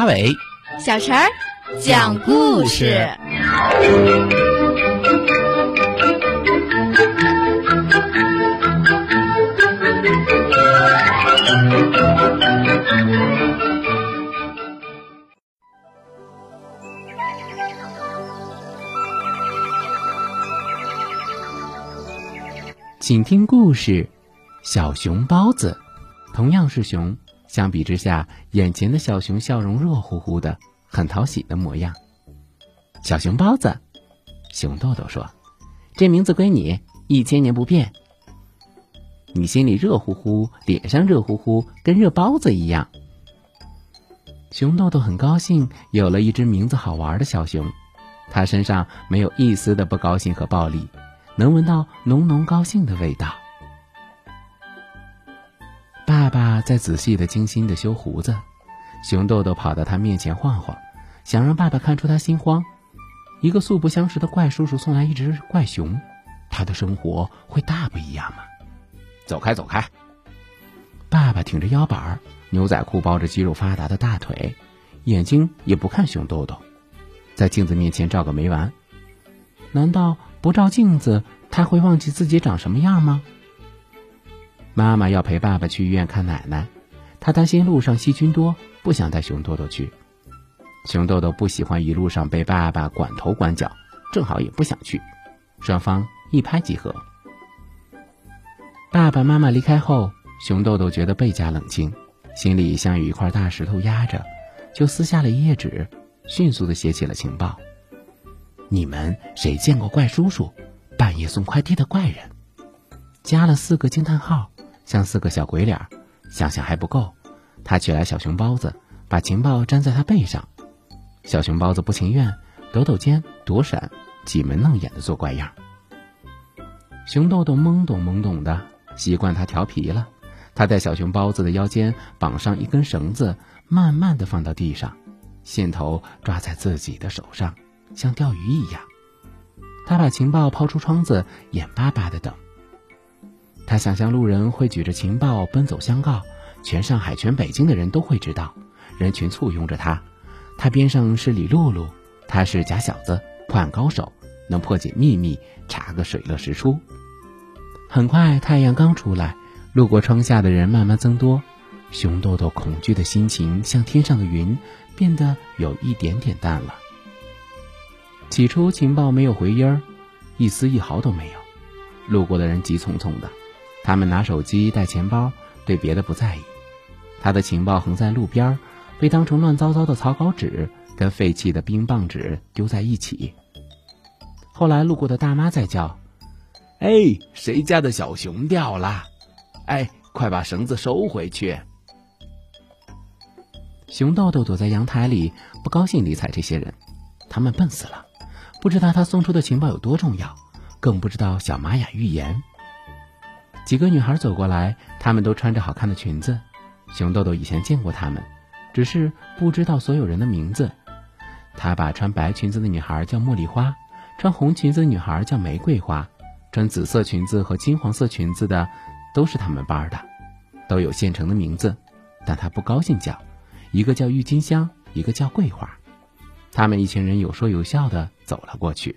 阿伟，小陈儿讲故事。请听故事：小熊包子。同样是熊，相比之下，眼前的小熊笑容热乎乎的，很讨喜的模样。小熊包子，熊豆豆说：“这名字归你，一千年不变。你心里热乎乎，脸上热乎乎，跟热包子一样。”熊豆豆很高兴，有了一只名字好玩的小熊。它身上没有一丝的不高兴和暴力，能闻到浓浓高兴的味道。爸爸在仔细的、精心的修胡子，熊豆豆跑到他面前晃晃，想让爸爸看出他心慌。一个素不相识的怪叔叔送来一只怪熊，他的生活会大不一样吗？走开，走开！爸爸挺着腰板，牛仔裤包着肌肉发达的大腿，眼睛也不看熊豆豆，在镜子面前照个没完。难道不照镜子，他会忘记自己长什么样吗？妈妈要陪爸爸去医院看奶奶，她担心路上细菌多，不想带熊豆豆去。熊豆豆不喜欢一路上被爸爸管头管脚，正好也不想去。双方一拍即合。爸爸妈妈离开后，熊豆豆觉得倍加冷清，心里像有一块大石头压着，就撕下了一页纸，迅速的写起了情报：你们谁见过怪叔叔？半夜送快递的怪人？加了四个惊叹号。像四个小鬼脸，想想还不够，他取来小熊包子，把情报粘在他背上。小熊包子不情愿，抖抖肩，躲闪，挤眉弄眼的做怪样。熊豆豆懵懂懵懂的，习惯他调皮了。他在小熊包子的腰间绑上一根绳子，慢慢的放到地上，线头抓在自己的手上，像钓鱼一样。他把情报抛出窗子，眼巴巴的等。他想象路人会举着情报奔走相告，全上海、全北京的人都会知道，人群簇拥着他。他边上是李露露，他是假小子、破案高手，能破解秘密，查个水落石出。很快，太阳刚出来，路过窗下的人慢慢增多，熊豆豆恐惧的心情像天上的云，变得有一点点淡了。起初，情报没有回音儿，一丝一毫都没有，路过的人急匆匆的。他们拿手机、带钱包，对别的不在意。他的情报横在路边，被当成乱糟糟的草稿纸，跟废弃的冰棒纸丢在一起。后来路过的大妈在叫：“哎，谁家的小熊掉了？哎，快把绳子收回去！”熊豆豆躲在阳台里，不高兴理睬这些人。他们笨死了，不知道他送出的情报有多重要，更不知道小玛雅预言。几个女孩走过来，她们都穿着好看的裙子。熊豆豆以前见过她们，只是不知道所有人的名字。他把穿白裙子的女孩叫茉莉花，穿红裙子的女孩叫玫瑰花，穿紫色裙子和金黄色裙子的都是他们班的，都有现成的名字，但他不高兴叫，一个叫郁金香，一个叫桂花。他们一群人有说有笑的走了过去。